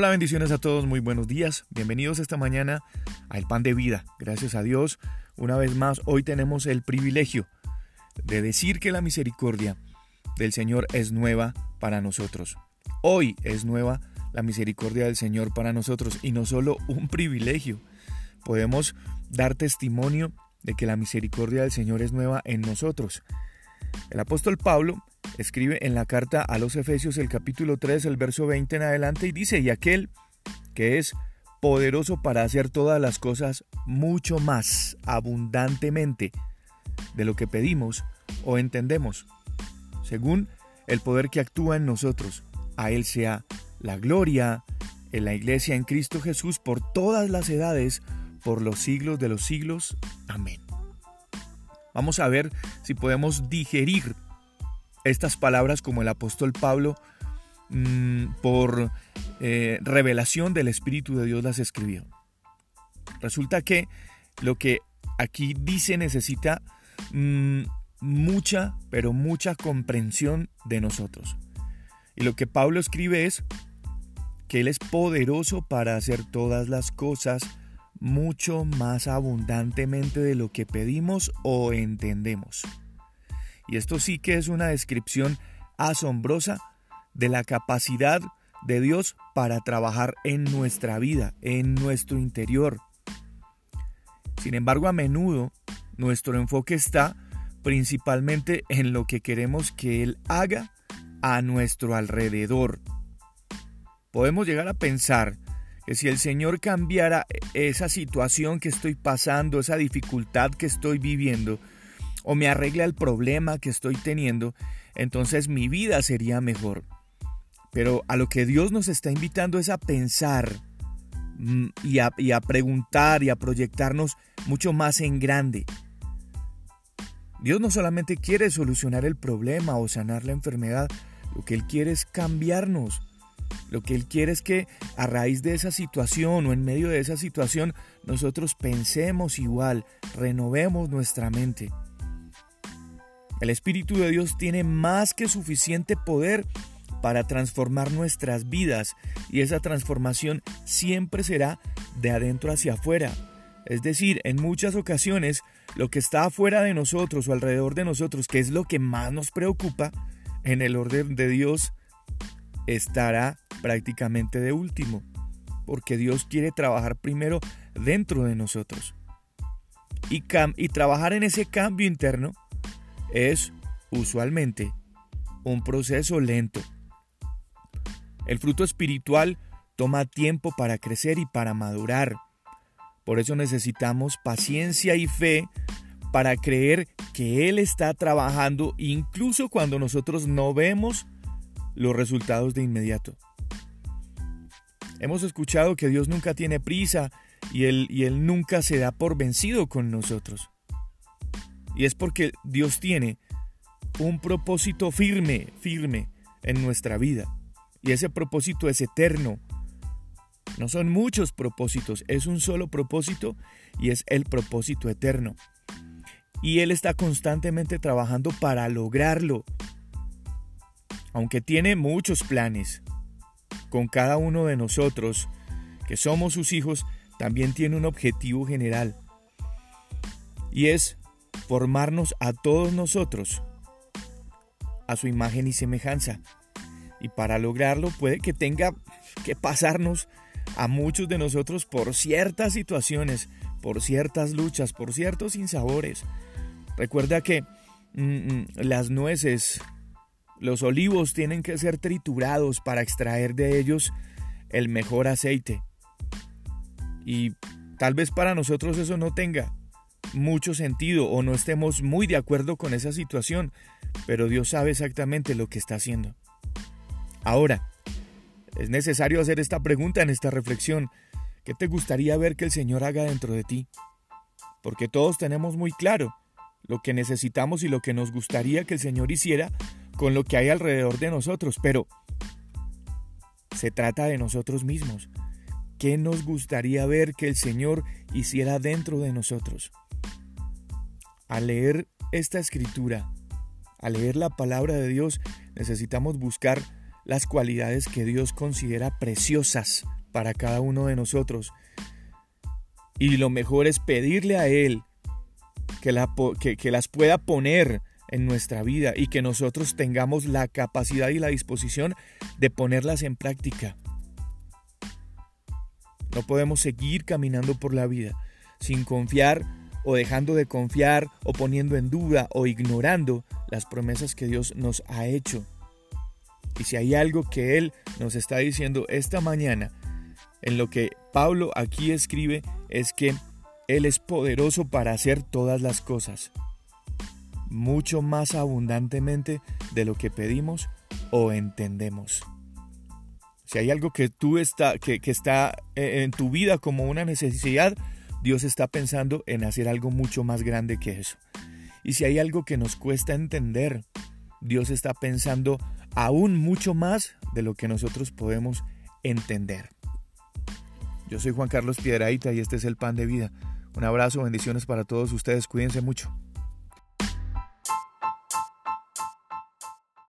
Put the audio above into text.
Hola, bendiciones a todos, muy buenos días. Bienvenidos esta mañana a El Pan de Vida. Gracias a Dios, una vez más, hoy tenemos el privilegio de decir que la misericordia del Señor es nueva para nosotros. Hoy es nueva la misericordia del Señor para nosotros y no solo un privilegio. Podemos dar testimonio de que la misericordia del Señor es nueva en nosotros. El apóstol Pablo escribe en la carta a los Efesios el capítulo 3, el verso 20 en adelante y dice, y aquel que es poderoso para hacer todas las cosas mucho más abundantemente de lo que pedimos o entendemos, según el poder que actúa en nosotros. A Él sea la gloria en la iglesia en Cristo Jesús por todas las edades, por los siglos de los siglos. Amén. Vamos a ver si podemos digerir estas palabras como el apóstol Pablo mm, por eh, revelación del Espíritu de Dios las escribió. Resulta que lo que aquí dice necesita mm, mucha, pero mucha comprensión de nosotros. Y lo que Pablo escribe es que Él es poderoso para hacer todas las cosas mucho más abundantemente de lo que pedimos o entendemos. Y esto sí que es una descripción asombrosa de la capacidad de Dios para trabajar en nuestra vida, en nuestro interior. Sin embargo, a menudo nuestro enfoque está principalmente en lo que queremos que Él haga a nuestro alrededor. Podemos llegar a pensar que si el Señor cambiara esa situación que estoy pasando, esa dificultad que estoy viviendo, o me arregla el problema que estoy teniendo, entonces mi vida sería mejor. Pero a lo que Dios nos está invitando es a pensar mm, y a, y a preguntar y a proyectarnos mucho más en grande. Dios no solamente quiere solucionar el problema o sanar la enfermedad, lo que Él quiere es cambiarnos. Lo que Él quiere es que a raíz de esa situación o en medio de esa situación nosotros pensemos igual, renovemos nuestra mente. El Espíritu de Dios tiene más que suficiente poder para transformar nuestras vidas y esa transformación siempre será de adentro hacia afuera. Es decir, en muchas ocasiones lo que está afuera de nosotros o alrededor de nosotros, que es lo que más nos preocupa, en el orden de Dios estará prácticamente de último, porque Dios quiere trabajar primero dentro de nosotros. Y, y trabajar en ese cambio interno es usualmente un proceso lento. El fruto espiritual toma tiempo para crecer y para madurar. Por eso necesitamos paciencia y fe para creer que Él está trabajando incluso cuando nosotros no vemos los resultados de inmediato. Hemos escuchado que Dios nunca tiene prisa y él, y él nunca se da por vencido con nosotros. Y es porque Dios tiene un propósito firme, firme en nuestra vida. Y ese propósito es eterno. No son muchos propósitos, es un solo propósito y es el propósito eterno. Y Él está constantemente trabajando para lograrlo. Aunque tiene muchos planes, con cada uno de nosotros, que somos sus hijos, también tiene un objetivo general. Y es formarnos a todos nosotros a su imagen y semejanza. Y para lograrlo puede que tenga que pasarnos a muchos de nosotros por ciertas situaciones, por ciertas luchas, por ciertos insabores. Recuerda que mm, mm, las nueces, los olivos tienen que ser triturados para extraer de ellos el mejor aceite. Y tal vez para nosotros eso no tenga mucho sentido o no estemos muy de acuerdo con esa situación, pero Dios sabe exactamente lo que está haciendo. Ahora, es necesario hacer esta pregunta en esta reflexión. ¿Qué te gustaría ver que el Señor haga dentro de ti? Porque todos tenemos muy claro lo que necesitamos y lo que nos gustaría que el Señor hiciera con lo que hay alrededor de nosotros, pero se trata de nosotros mismos. ¿Qué nos gustaría ver que el Señor hiciera dentro de nosotros? Al leer esta escritura, al leer la palabra de Dios, necesitamos buscar las cualidades que Dios considera preciosas para cada uno de nosotros. Y lo mejor es pedirle a Él que, que, las pueda poner en nuestra vida y que nosotros tengamos la capacidad y la disposición de ponerlas en práctica. No podemos seguir caminando por la vida sin confiar o dejando de confiar o poniendo en duda o ignorando las promesas que Dios nos ha hecho. Y si hay algo que Él nos está diciendo esta mañana, en lo que Pablo aquí escribe, es que Él es poderoso para hacer todas las cosas, mucho más abundantemente de lo que pedimos o entendemos. Si hay algo que tú está, que, que está eh, en tu vida como una necesidad, Dios está pensando en hacer algo mucho más grande que eso. Y si hay algo que nos cuesta entender, Dios está pensando aún mucho más de lo que nosotros podemos entender. Yo soy Juan Carlos Piedraíta y este es el Pan de Vida. Un abrazo, bendiciones para todos ustedes, cuídense mucho.